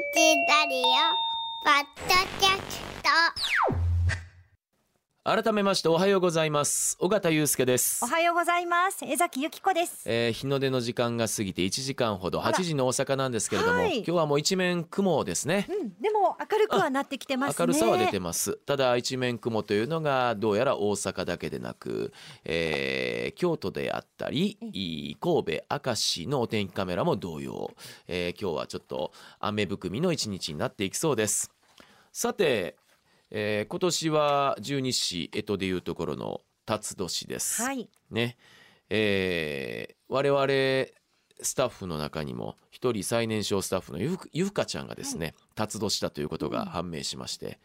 チラリオポッドキャスト。改めましておはようございます。尾形祐介です。おはようございます。江崎由紀子です。えー日の出の時間が過ぎて1時間ほどあら。8時の大阪なんですけれども、はい。今日はもう一面雲ですね。うん。でも明るくはなってきてますね。明るさは出てます。ただ一面雲というのがどうやら大阪だけでなく、えー京都であったりい神戸明石のお天気カメラも同様、えー今日はちょっと雨含みの一日になっていきそうです。さて、えー今年は十二支干支でいうところの辰年です、はい。ね、えー我々スタッフの中にも一人最年少スタッフのゆふゆふかちゃんがですね、辰年だということが判明しまして、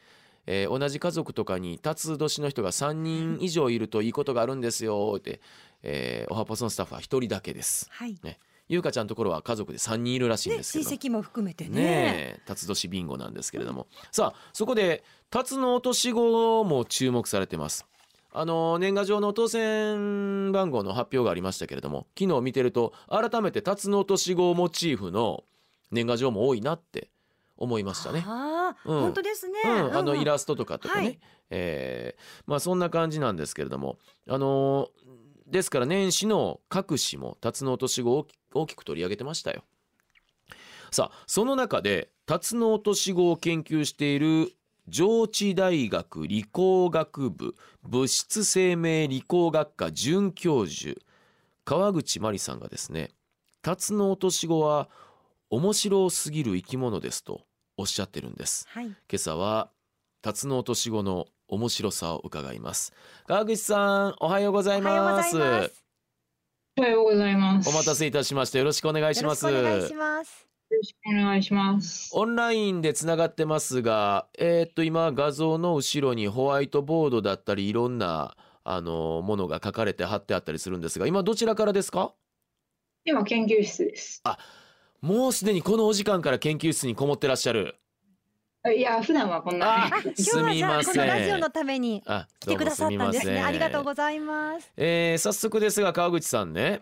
えー同じ家族とかに辰年の人が3人以上いるといいことがあるんですよって、えーおはぽそのスタッフは一人だけです。はい。ゆうかちゃんのところは家族で3人いるらしいんねですけど。親戚も含めてね。辰年ビンゴなんですけれども、さあそこで辰の落とし子も注目されてます。あの年賀状の当選番号の発表がありましたけれども昨日見てると改めて辰の落とし子モチーフの年賀状も多いなって思いましたね。ああ、うん。本当ですね、うん、あのイラスストとかとかね、はい。えーまあそんな感じなんですけれどもあのーですから年始の各紙も辰の落とし子を大きく取り上げてましたよ。さあその中で辰の落とし子を研究している上智大学理工学部物質生命理工学科准教授川口真理さんがですね辰の落とし子は面白すぎる生き物ですとおっしゃってるんです。はい今朝は辰の落とし子の面白さを伺います川口さんおはようございおはようごますざいますおはようございます。お待たせいたしましたよろしくお願いしよろますしくお願いしますよろしくお願いします。オンラインでつながってますがえーっと今画像の後ろにホワイトボードだったりいろんなあのものが書かれて貼ってあったりするんですが今どちらからですか？今研究室です。もうすでにこのお時間から研究室にこもってらっしゃるあいや普段はこんなああ 今日はじゃこのラジオのためにあ来てくださったんですね。ありがとうございます。えー早速ですが川口さんね。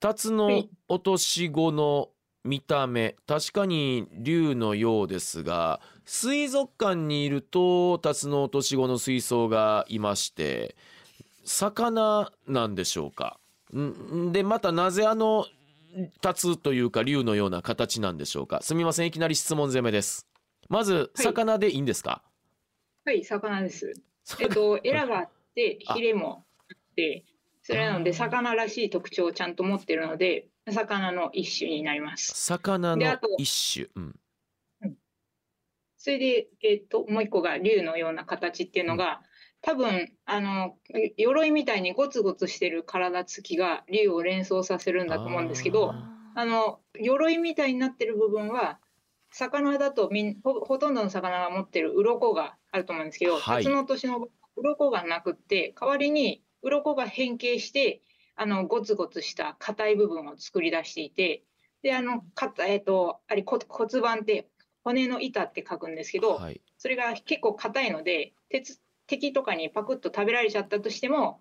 辰のはい。落とし子の見た目。確かに竜のようですが水族館にいると辰の落とし子の水槽がいまして魚なんでしょうか。んでまたなぜあの辰というか竜のような形なんでしょうか。すみません。いきなり質問攻めですまずはい。魚でいいんですか、はい魚です。えっとエラがあってあ。ヒレもあってそれなので魚らしい特徴をちゃんと持ってるので魚の一種になります。魚の一種、うん、それでえっともう一個が竜のような形っていうのが、多分あの鎧みたいにゴツゴツしてる体つきが竜を連想させるんだと思うんですけど。ああの鎧みたいになってる部分は魚だとみんほほとんどの魚が持ってる鱗があると思うんですけど、はい。辰の年の鱗がなくって代わりに鱗が変形してあのゴツゴツした硬い部分を作り出していてであのかたえっ、とあれこ骨盤って骨の板って書くんですけど、はい。それが結構硬いので鉄敵とかにパクッと食べられちゃったとしても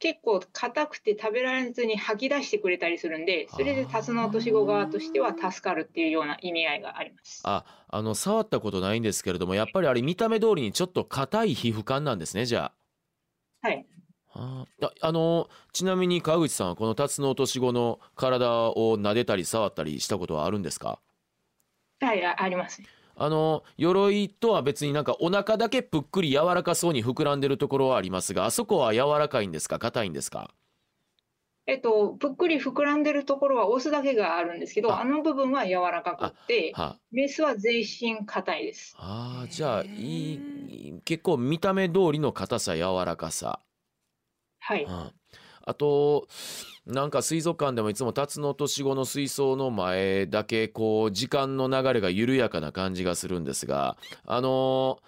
結構硬くて食べられずに吐き出してくれたりするんでそれでタスの落とし子側としては助かるっていうような意味合いがあります。あ、あの触ったことないんですけれども、やっぱりあれ見た目通りにちょっと硬い皮膚感なんですね。じゃはい、あ。ああのちなみに川口さんはこのタツノオトシゴの体を撫でたり触ったりしたことはあるんですか？はい、ああります。あの鎧とは別になんかお腹だけぷっくり柔らかそうに膨らんでるところはありますがあそこは柔らかいんですか？硬いんですか？えっと、ぷっくり膨らんでるところはオスだけがあるんですけど、あ。あの部分は柔らかくって、はメスは全身硬いです。あーじゃあいい結構見た目通りの硬さ柔らかさ。はい、うんあとなんか水族館でもいつも辰の年子の水槽の前だけこう時間の流れが緩やかな感じがするんですがあの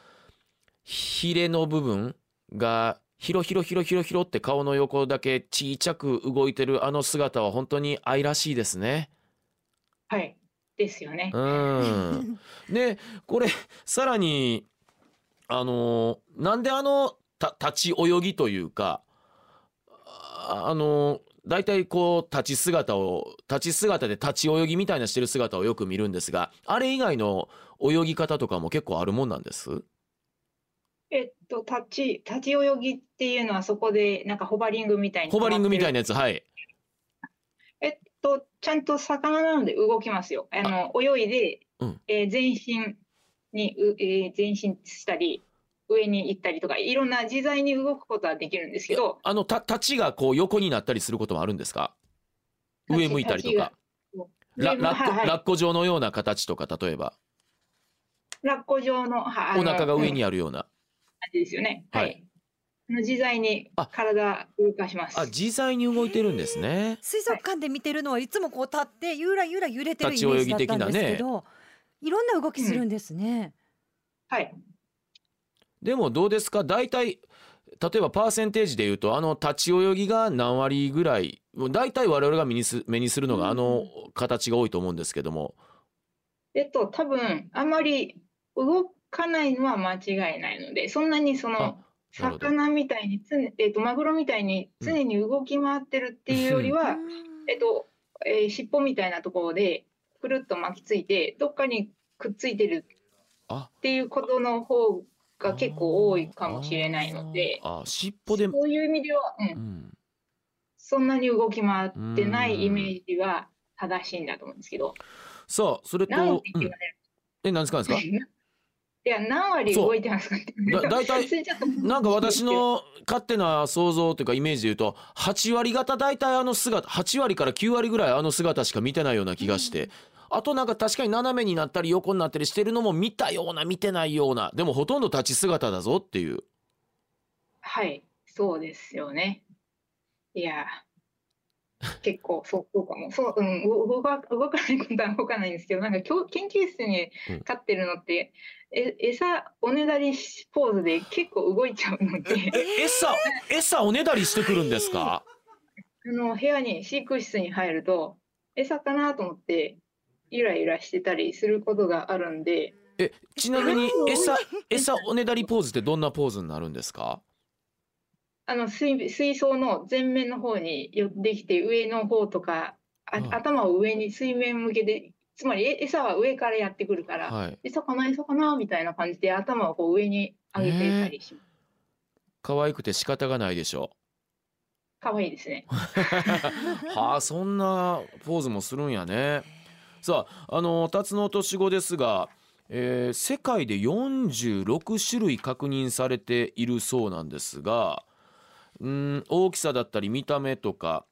ヒレの部分がヒロヒロヒロヒロヒロって顔の横だけちちゃく動いてるあの姿は本当に愛らしいですね。はい、ですよね。うん、でこれさらにあのなんであのた立ち泳ぎというかああの大体こう立ち姿を立ち姿で立ち泳ぎみたいなしてる姿をよく見るんですがあれ以外の泳ぎ方とかも結構あるもんなんです？えっと、立ち、立ち泳ぎっていうのはそこでなんかホバリングみたいに。ホバリングみたいな。なやつはいえっと、ちゃんと魚なので動きますよ。あの、泳いで、うんえー全身に、うえー前進したり、上に行ったりとか、いろんな自在に動くことはできるんですけど、あのた立ちがこう横になったりすることもあるんですか？上向いたりとか。ララッコはいはい。ラッコ状のような形とか例えば。ラッコ状の、はあのお腹が上うんにあるような、感じですよね。ははい。い。あの自在にあ。体動かします。あ自在に動いてるんですね。水族館で見てるのはいつもこう立ってゆらゆら揺れてるイメージだったんですけど、いろんな動きするんですね。はい。でもどうですか？大体例えばパーセンテージでいうとあの立ち泳ぎが何割ぐらいもう大体我々が目にす目にするのがあの形が多いと思うんですけども、えっと、多分あまり動かないのは間違いないので、そんなにそあの魚みたいに常、えっと、マグロみたいに常に動き回ってるっていうよりは、えっと、えー尻尾みたいなところでくるっと巻きついて、どっかにくっついてるあ。っていうことの方が結構多いかもしれないので、あー。尻尾で、そういう意味では、うん。う、ん、そんなに動き回ってないイメージは正しいんだと思うんですけど、さあそれと、何ってうん。え何ですか何ですか？いや、何割動いてますかって。だ大体なんか私の勝手な想像というかイメージで言うと8割方大体あの姿8割から9割ぐらいあの姿しか見てないような気がして、あとなんか確かに斜めになったり横になったりしてるのも見たような見てないような。でもほとんど立ち姿だぞっていう。はい、そうですよね。いや、結構そうそうかも。そう、うん、動か動かないことは動かないんですけど、なんか教研究室にうん。飼ってるのって、え餌おねだりポーズで結構動いちゃうので、え餌餌おねだりしてくるんですか？あの部屋に飼育室に入ると餌かなと思ってゆらゆらしてたりすることがあるんで、えちなみに餌餌おねだりポーズってどんなポーズになるんですか？あの水水槽の前面の方に寄ってきて上の方とかあうん頭を上に水面向けてつまりえ餌は上からやってくるから、はい。餌かな餌かなみたいな感じで頭をこう上に上げてたりします。可愛くて仕方がないでしょ。可愛いですね。う はあそんなポーズもするんやねさああのタツノオトシゴですが、えー世界で46種類確認されているそうなんですがうん大きさだったり見た目とか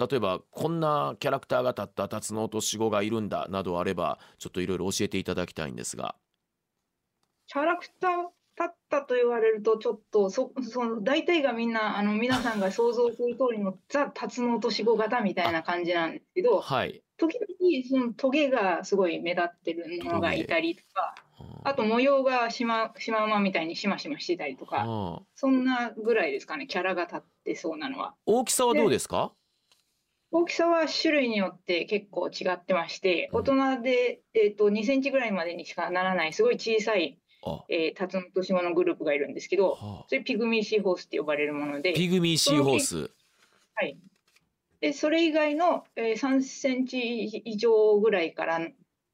例えばこんなキャラクターが立ったタツノオトシゴがいるんだなどあればちょっといろいろ教えていただきたいんですが。キャラクターだったと言われるとちょっとそその大体がみんなあの皆さんが想像する通りのザ・タツノオトシゴ型みたいな感じなんですけどはい時々そのトゲがすごい目立ってるものがいたりとかあと模様がシマシマウマみたいにシマシマしてたりとかああそんなぐらいですかねキャラが立ってそうなのは。大きさはどうですか？大きさは種類によって結構違ってまして、うん。大人で、えー、と2センチぐらいまでにしかならないすごい小さい、あ。えー、タツノオトシゴのグループがいるんですけど、はあ。それピグミーシーホースって呼ばれるもので、ピグミーシーホース。はい、でそれ以外の、えー3センチ以上ぐらいから、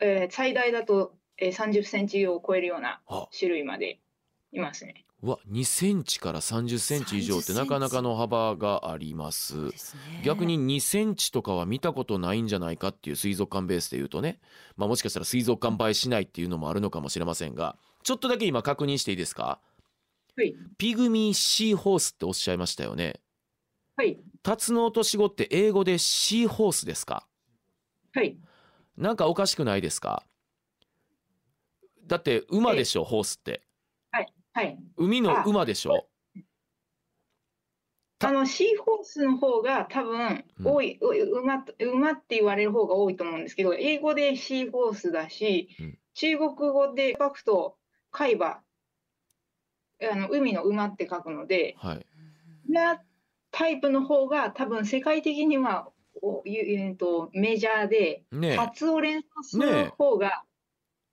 えー最大だと、えー30センチを超えるようなあ。種類までいますね。うわ2センチから30センチ以上って30センチ。なかなかの幅があります。ね。逆に2センチとかは見たことないんじゃないかっていう水族館ベースで言うとね、まあ、もしかしたら水族館映えしないっていうのもあるのかもしれませんが。ちょっとだけ今確認していいですか？はい、ピグミーシーホースっておっしゃいましたよねはい、タツノオトシゴって英語でシーホースですか？はい、なんかおかしくないですか？だって馬でしょホースって。はい。海のあ。馬でしょ？たあのシーホースの方が多分うん。多い、う馬と馬って言われる方が多いと思うんですけど、英語でシーホースだし、うん。中国語で書くと海馬、あの海の馬って書くので、はい。なタイプの方が多分世界的にはおゆえーとメジャーで、ねえ。発を連想する方が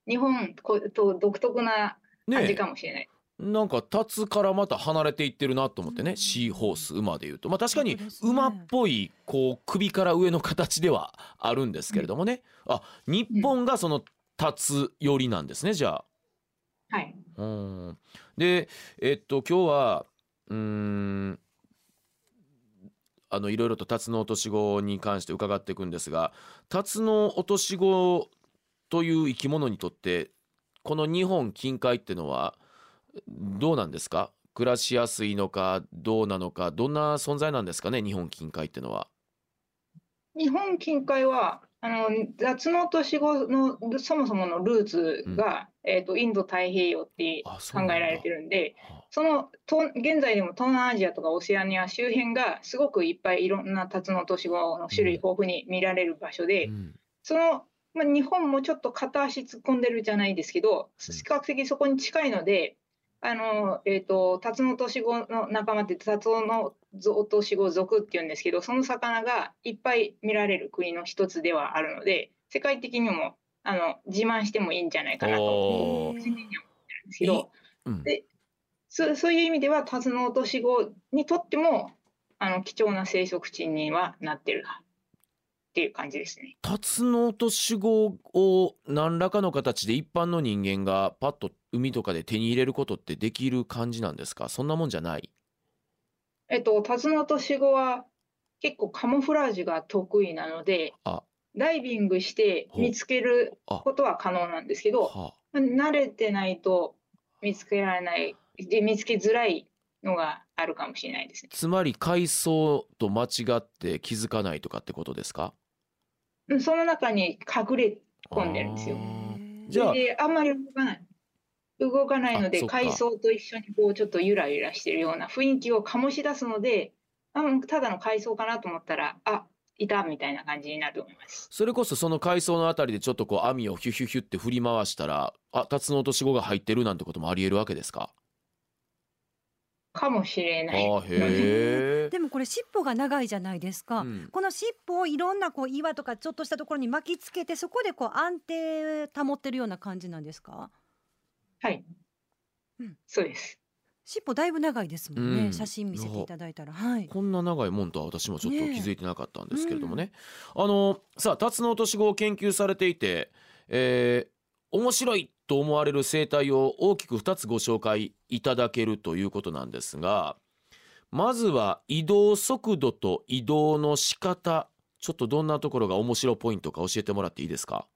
日本こと独特な感じかもしれない。なんか立つからまた離れていってるなと思ってね、シーホース馬でいうと。まあ確かに馬っぽいこう首から上の形ではあるんですけれどもね、あ日本がその立つ寄りなんですねじゃあ。はい、うん。でえっと今日はうんあのいろいろと辰の落とし子に関して伺っていくんですが辰の落とし子という生き物にとってこの日本近海ってのはどうなんですか？暮らしやすいのかどうなのかどんな存在なんですかね？日本近海ってのは。日本近海はあの夏の年子のそもそものルーツが、うん、えーと、インド太平洋って考えられてるんでそのと現在でも東南アジアとかオセアニア周辺がすごくいっぱいいろんな辰の年子の種類豊富に見られる場所で、うん、その、まあ、日本もちょっと片足突っ込んでるじゃないですけど比較的そこに近いのであの、えっ、ー、と、タツノオトシゴの仲間って、タツノオトシゴ属って言うんですけど、その魚がいっぱい見られる国の一つではあるので、世界的にも、あの、自慢してもいいんじゃないかなと、個人的には思ってるんですけど、うん、でそそういう意味では、タツノオトシゴにとっても、あの、貴重な生息地にはなってるっていう感じですね。タツノオトシゴを何らかの形で一般の人間がパッと海とかで手に入れることってできる感じなんですか？そんなもんじゃないえっと、タツノオトシゴは結構カモフラージュが得意なので、ダイビングして見つけることは可能なんですけど、慣れてないと見つけられない、で見つけづらいのがあるかもしれないですね。つまり海藻と間違って気づかないとかってことですか？その中に隠れ込んでるんですよ。じゃああんまり動かない。動かないので海藻と一緒にこうちょっとゆらゆらしてるような雰囲気を醸し出すのであただの海藻かなと思ったらあいたみたいな感じになると思いますそれこそその海藻のあたりでちょっとこう網をヒュヒュヒュって振り回したらあタツノオトシゴが入ってるなんてこともありえるわけですか？かもしれない。でもこれ尻尾が長いじゃないですか。うん、この尻尾をいろんなこう岩とかちょっとしたところに巻きつけてそこでこう安定保ってるような感じなんですか？はい。うん、そうです。尻尾だいぶ長いですもんね、うん、写真見せていただいたら、はい、こんな長いもんとは私もちょっと気づいてなかったんですけれどもね、ねうん、あのさあ辰野落とし子を研究されていて、えー、面白いと思われる生態を大きく2つご紹介いただけるということなんですがまずは移動速度と移動の仕方。ちょっとどんなところが面白ポイントか教えてもらっていいですか？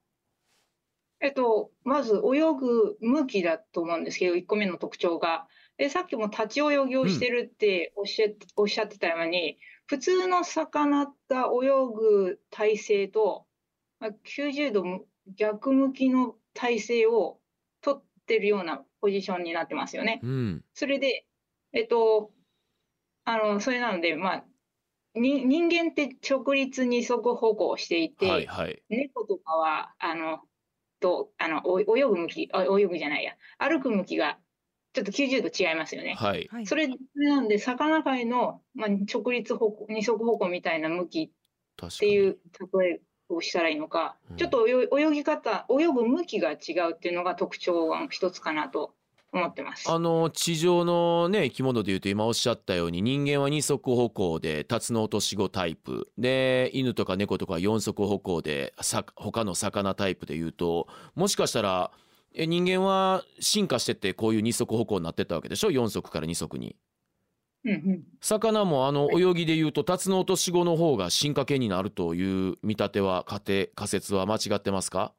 えっと、まず泳ぐ向きだと思うんですけど1個目の特徴が。でさっきも立ち泳ぎをしてるっておっしゃ,、おっしゃってたように普通の魚が泳ぐ体勢と90度逆向きの体勢を取ってるようなポジションになってますよね。うん、それで、えっと、あの、それなので、まあ、に人間って直立二足歩行していて、はいはい、猫とかは、あの、と、あの、泳ぐ向き、泳ぐじゃないや、歩く向きがちょっと90度違いますよね。はい。それなんで、魚界の、まあ、直立歩行、二足歩行みたいな向きっていう例えをしたらいいのか、ちょっと泳ぎ方、泳ぐ向きが違うっていうのが特徴の一つかなと思ってます。あの地上のね生き物でいうと今おっしゃったように人間は二足歩行でタツノオトシゴタイプ。で犬とか猫とか四足歩行でさ他の魚タイプでいうともしかしたら人間は進化してってこういう二足歩行になってったわけでしょ？四足から二足に。魚もあの泳ぎでいうとタツノオトシゴの方が進化系になるという見立ては仮定仮説は間違ってますか？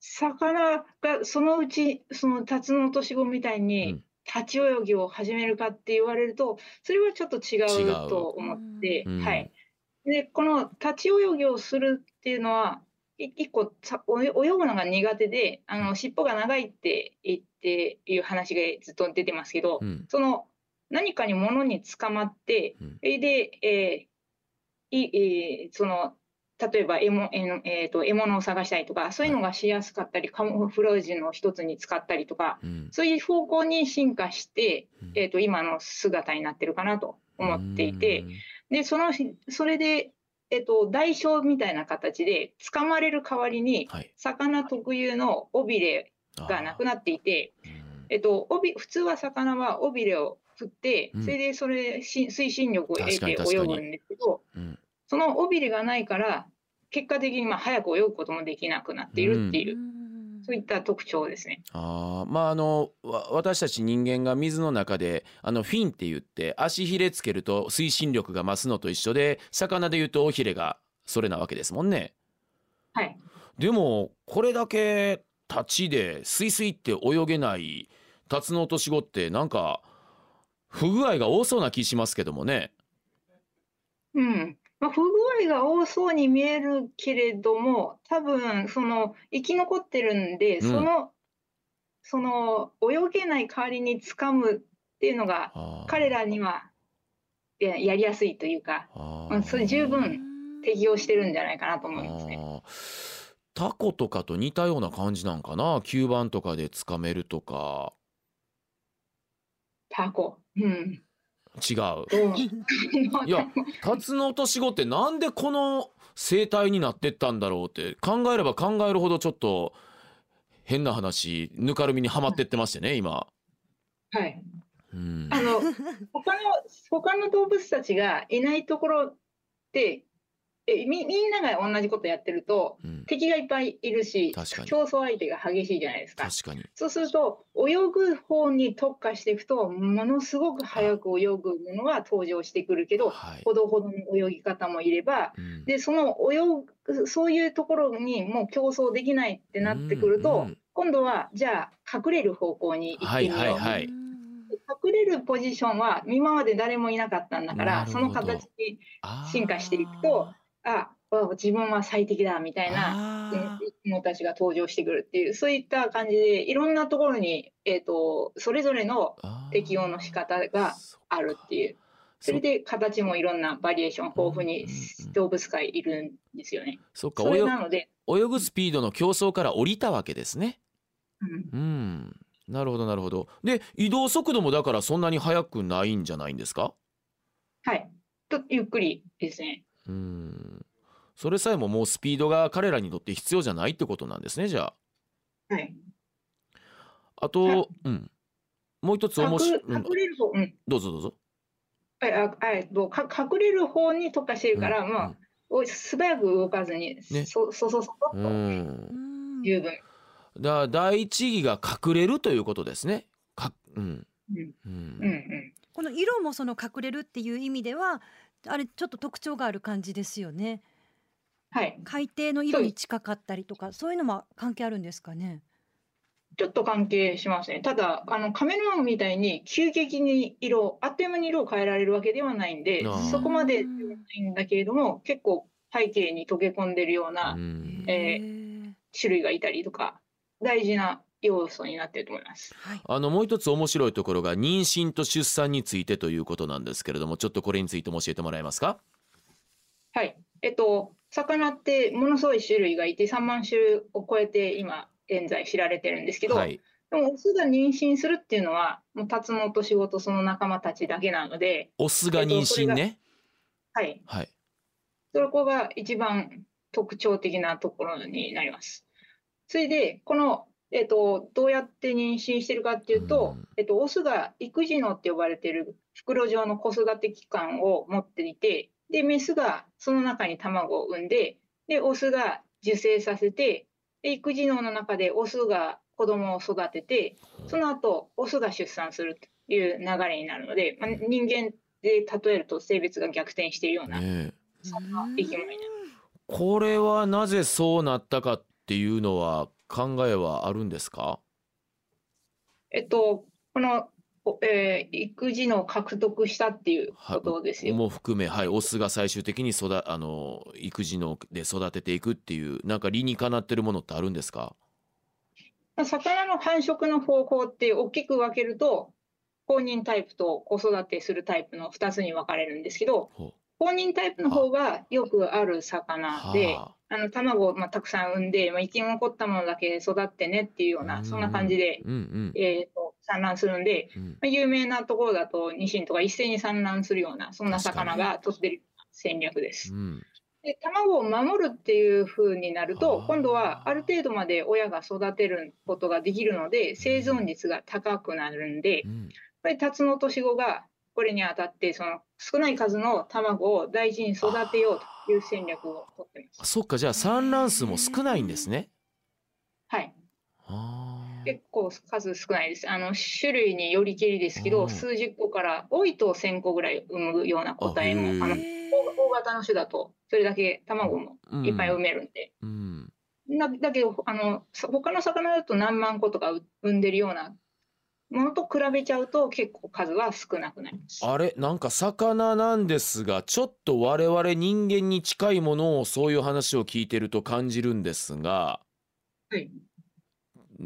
魚がそのうちそのタツノオトシゴみたいに立ち泳ぎを始めるかって言われるとそれはちょっと違うと思って、う。ん、はい。でこの立ち泳ぎをするっていうのは一個さ泳ぐのが苦手であの尻尾が長いって言っていう話がずっと出てますけど、うん、その何かに物に捕まって、うん、で、えーいえー、その例えば獲物,、えーと、獲物を探したりとかそういうのがしやすかったり、カモフラージュの一つに使ったりとか、うん、そういう方向に進化して、えーと、今の姿になってるかなと思っていて、でそのそれで、えーと、代償みたいな形で掴まれる代わりに、はい、魚特有の尾びれがなくなっていて。えっと、帯普通は魚は尾びれを振って、うん。それでそれし推進力を得て泳ぐんですけど、うんその尾びれがないから結果的にまあ早く泳ぐこともできなくなっているっていう、そういった特徴ですね。あーまああのわ私たち人間が水の中であのフィンって言って足ひれつけると推進力が増すのと一緒で魚で言うと尾ひれがそれなわけですもんね。はい、でもこれだけ立ちでスイスイって泳げないタツノオトシゴってなんか不具合が多そうな気しますけどもね。うんまあ、不具合が多そうに見えるけれども多分その生き残ってるんで、うんそのその泳げない代わりに掴むっていうのが彼らにはいややりやすいというかあまあそれ十分うん適応してるんじゃないかなと思いますね。タコとかと似たような感じなんかな？吸盤とかでつかめるとかタコ。うん。違うどう いやタツノオトシゴってなんでこの生態になってったんだろうって考えれば考えるほどちょっと変な話ぬかるみにはまってってましてね今。はい。うんあの他の他の動物たちがいないところってえみみんなが同じことやってるとうん。敵がいっぱいいるし競争相手が激しいじゃないですか。確かに。そうすると泳ぐ方に特化していくとものすごく早く泳ぐものが登場してくるけどはい。ほどほどの泳ぎ方もいればうん。でその泳ぐそういうところにもう競争できないってなってくると、うんうん今度はじゃあ隠れる方向に行ってみよう、はいはいはい。隠れるポジションは今まで誰もいなかったんだからその形に進化していくとああ自分は最適だみたいなあー。生き物たちが登場してくるっていうそういった感じでいろんなところに、えー、とそれぞれの適応の仕方があるっていう。それで形もいろんなバリエーション豊富に動物界いるんですよね。そっかそれ泳なので、泳ぐスピードの競争から降りたわけですね。うん。うん。なるほどなるほど。で移動速度もだからそんなに速くないんじゃないんですか？はい、とゆっくりですね。うん。それさえももうスピードが彼らにとって必要じゃないってことなんですねじゃあ。はい、あと、うん、もう一つ面白い、隠うん隠れる方、うん。どうぞどうぞ。はいあはい。どうか隠れる方に特化してるから、うんまあ、お素早く動かずに、ね。そそそそそうん、と。うん。十分。だから第一義が隠れるということですね。かうん。うん。うん。うんうん。この色もその隠れるっていう意味ではあれちょっと特徴がある感じですよね。はい、海底の色に近かったりとかそういうのも関係あるんですかね？ちょっと関係しますね。ただ、あのカメレオンみたいに急激に色、あっという間に色を変えられるわけではないんでそこまでではないんだけれども、結構背景に溶け込んでるようなうん。えー。種類がいたりとか、大事な要素になっていると思います。はいあのもう一つ面白いところが妊娠と出産についてということなんですけれどもちょっとこれについても教えてもらえますか？はい。えっと、魚ってものすごい種類がいて、3万種類を超えて今現在知られてるんですけど、はいでもオスが妊娠するっていうのは、もうタツノオトシゴとその仲間たちだけなので、オスが妊娠ね？はい。はいそこが一番特徴的なところになります。それで、この、えっと、どうやって妊娠してるかっていうと、うんえっと、オスが育児のって呼ばれている袋状の子育て器官を持っていて、で、メスがその中に卵を産んで、で、オスが受精させて、で育児能の中でオスが子供を育てて、その後、オスが出産するという流れになるので、まあ、人間で例えると性別が逆転しているような、ねえそんな生き物になる。これはなぜそうなったかっていうのは考えはあるんですか？えっと、この、おえー育児の獲得したっていうことですよ。も含め、はい、オスが最終的に育あの育児ので育てていくっていうなんか理にかなってるものってあるんですか？魚の繁殖の方法って大きく分けると、公認タイプと子育てするタイプの2つに分かれるんですけど、ほ公認タイプの方がよくある魚うで、はあ。の卵をまあたくさん産んで、まあ、生き残ったものだけ育ってねっていうようあな、そんな感じで、うんうん。えーと産卵するんで、うん。まあ、有名なところだとニシンとか一斉に産卵するような、そんな魚が取ってる戦略です。う。ん。で卵を守るっていう風になると今度はある程度まで親が育てることができるので生存率が高くなるんで、うん、これタツノオトシゴがこれにあたってその少ない数の卵を大事に育てようという戦略をとってます。そっかじゃあ産卵数も少ないんですね。はい。結構数少ないです。あの種類によりけりですけど、数十個から多いと1000個ぐらい産むような個体もあの大型の種だとそれだけ卵もいっぱい産めるんで。うん、だだけどあの他の魚だと何万個とか産んでるようなものと比べちゃうと結構数は少なくなります。あれ？なんか魚なんですがちょっと我々人間に近いものをそういう話を聞いてると感じるんですが。はい。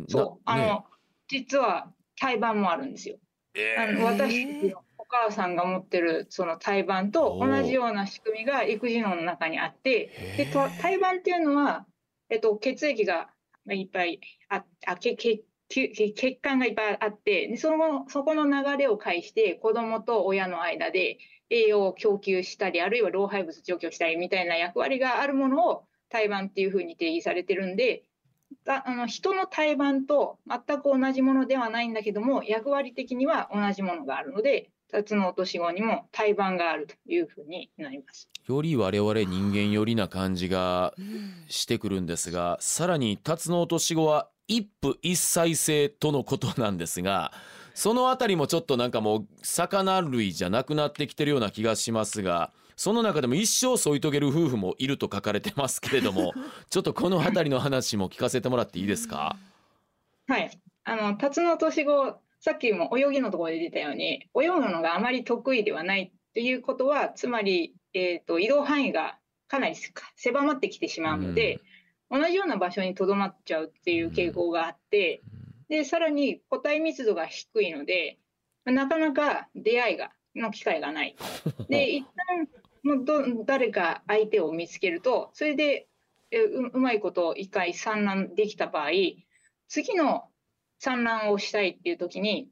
そうあの、ね、実は胎盤もあるんですよ。えー、あの私のお母さんが持ってるその胎盤と同じような仕組みが育児脳の中にあってで胎盤っていうのは、えっと、血液がいっぱいああけけ血管がいっぱいあってそのそこの流れを介して子どもと親の間で栄養を供給したりあるいは老廃物除去したりみたいな役割があるものを胎盤っていうふうに定義されてるんであの人の胎盤と全く同じものではないんだけども役割的には同じものがあるのでタツノオトシゴにも胎盤があるというふうになります。より我々人間よりな感じがしてくるんですがさらにタツノオトシゴは一夫一妻制とのことなんですがそのあたりもちょっとなんかもう魚類じゃなくなってきてるような気がしますがその中でも一生添い遂げる夫婦もいると書かれてますけれども ちょっとこの辺りの話も聞かせてもらっていいですか？はい。あの辰の年子さっきも泳ぎのところで出たように泳ぐのがあまり得意ではないということはつまり、えーと、移動範囲がかなり狭まってきてしまうので、うん、同じような場所にとどまっちゃうっていう傾向があって、うん、でさらに個体密度が低いのでなかなか出会いがの機会がない。で一旦もうど誰か相手を見つけるとそれでううまいこと一回産卵できた場合次の産卵をしたいっていう時に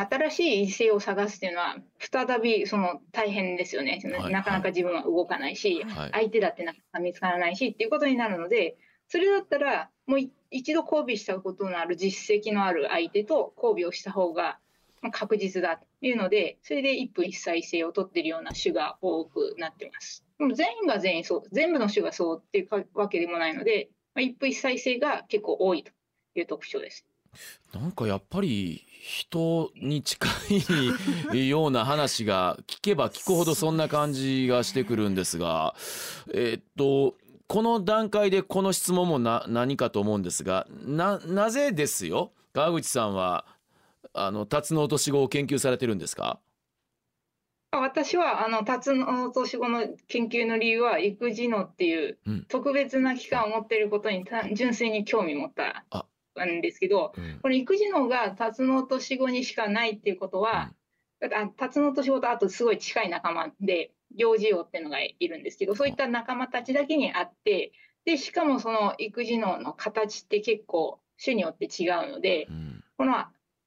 新しい異性を探すっていうのは再びその大変ですよね、はい、なかなか自分は動かないし、はい、相手だってなかなか見つからないしっていうことになるのでそれだったらもう一度交尾したことのある実績のある相手と交尾をした方が確実だというので、それで一夫一妻制を取っているような種が多くなってます。全員が全員そう、全部の種がそうっていうわけでもないので、まあ、一夫一妻制が結構多いという特徴です。なんかやっぱり人に近いような話が聞けば聞くほどそんな感じがしてくるんですが、えー、っと、この段階でこの質問もな何かと思うんですが、な、なぜですよ？川口さんはあのタツノオトシゴを研究されてるんですか？私はあのタツノオトシゴの研究の理由は育児のっていう特別な期間を持っていることに純粋に興味持ったんですけど、うん、この育児のがタツノオトシゴにしかないっていうことは、うん、タツノオトシゴとあとすごい近い仲間で幼児王っていうのがいるんですけどそういった仲間たちだけにあってでしかもその育児のの形って結構種によって違うので、うん、この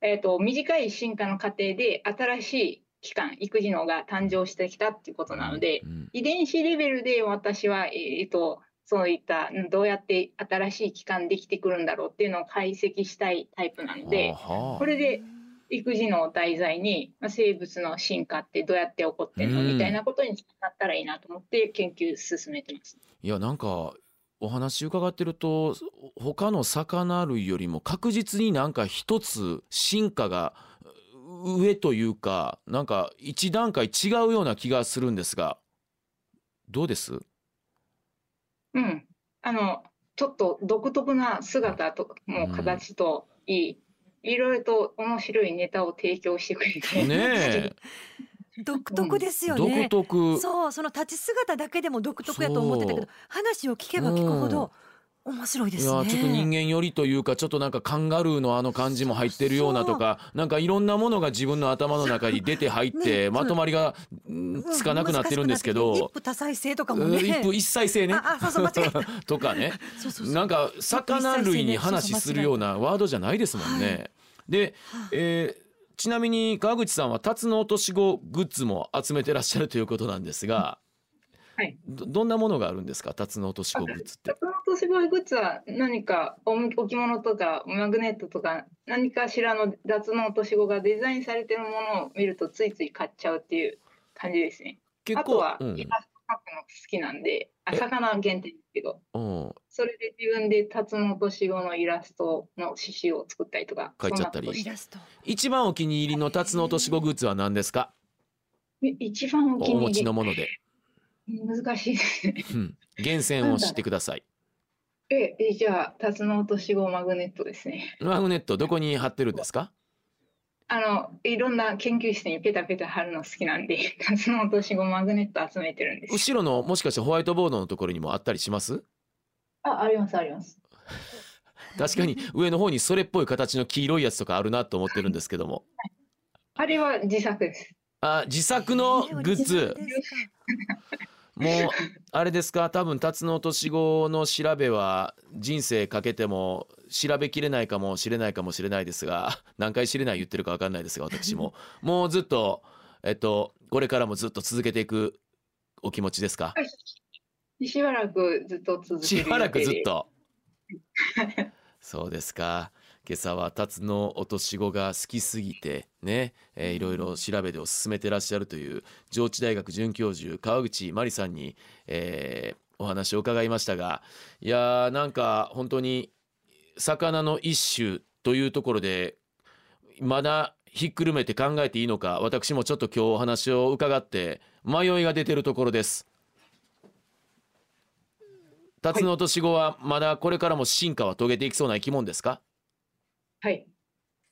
えーと、短い進化の過程で新しい器官育児のが誕生してきたっていうことなので、うん、遺伝子レベルで私は、えーと、そういったどうやって新しい器官できてくるんだろうっていうのを解析したいタイプなのでこれで育児の題材に、まあ、生物の進化ってどうやって起こってるの、みたいなことになったらいいなと思って研究進めてます。いやなんかお話伺ってると他の魚類よりも確実になんか一つ進化が上というかなんか一段階違うような気がするんですがどうです？うんあのちょっと独特な姿ともう形といい、うん、いろいろと面白いネタを提供してくれてね 独特ですよね。独特。そうその立ち姿だけでも独特やと思ってたけど話を聞けば聞くほど。面白いです、ね、いやちょっと人間寄りというかちょっとなんかカンガルーのあの感じも入ってるようなとかなんかいろんなものが自分の頭の中に出て入って まとまりがつかなくなってるんですけど、一夫多妻制とかもね。一夫一妻制ね。とかね。なんか魚類に話するようなワードじゃないですもんね。で、えーちなみに川口さんはタツノオトシゴグッズも集めてらっしゃるということなんですが、はい。どどんなものがあるんですか？タツノオトシゴグッズって。タツノオトシゴグッズは何かお置物とかマグネットとか何かしらのタツノオトシゴがデザインされてるものを見るとついつい買っちゃうっていう感じですね。結あとはうん。イラスト描くの好きなんで、あえ魚限定ですけど、うん、それで自分でタツノオトシゴのイラストの刺繍を作ったりとか、描いちゃったり。一番お気に入りのタツノオトシゴグッズは何ですか？え一番お気お持ちに入りのもので、難しいですね。うん、厳選を知ってくださいえ、えじゃあ、タツノオトシゴマグネットですね。マグネットどこに貼ってるんですか？あの、いろんな研究室にペタペタ貼るの好きなんで、タツノオトシゴマグネット集めてるんです。後ろのもしかしてホワイトボードのところにもあったりします？あ、あります、あります。確かに上の方にそれっぽい形の黄色いやつとかあるなと思ってるんですけどもあれは自作です。あ自作のグッズもうあれですか？多分タツノオトシゴの調べは人生かけても調べきれないかもしれないかもしれないですが 何回知れない言ってるか分かんないですが私も。もうずっとえっとこれからもずっと続けていくお気持ちですか？しばらくずっと続けしばらくずっ。と。そうですか今朝はタツノオトシゴが好きすぎてね、えーいろいろ調べてを進めてらっしゃるという上智大学准教授川口真理さんに、えーお話を伺いましたがいやーなんか本当に魚の一種というところでまだひっくるめて考えていいのか私もちょっと今日お話を伺って迷いが出てるところです。タツノオトシゴはまだこれからも進化は遂げていきそうな生き物ですか？はい。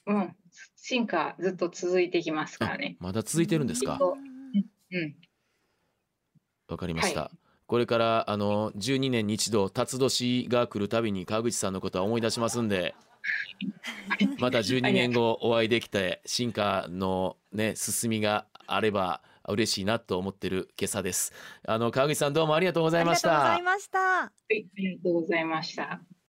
うん。進化ずっと続いてきますからね。まだ続いてるんですか？うん。わかりました、はこれからあの12年に一度辰年が来るたびに川口さんのことは思い出しますんでまた12年後お会いできて進化のね進みがあれば嬉しいなと思ってる今朝ですあの川口さんどうもありがとうございましありがとうござたいましたはい。ありがとうございました。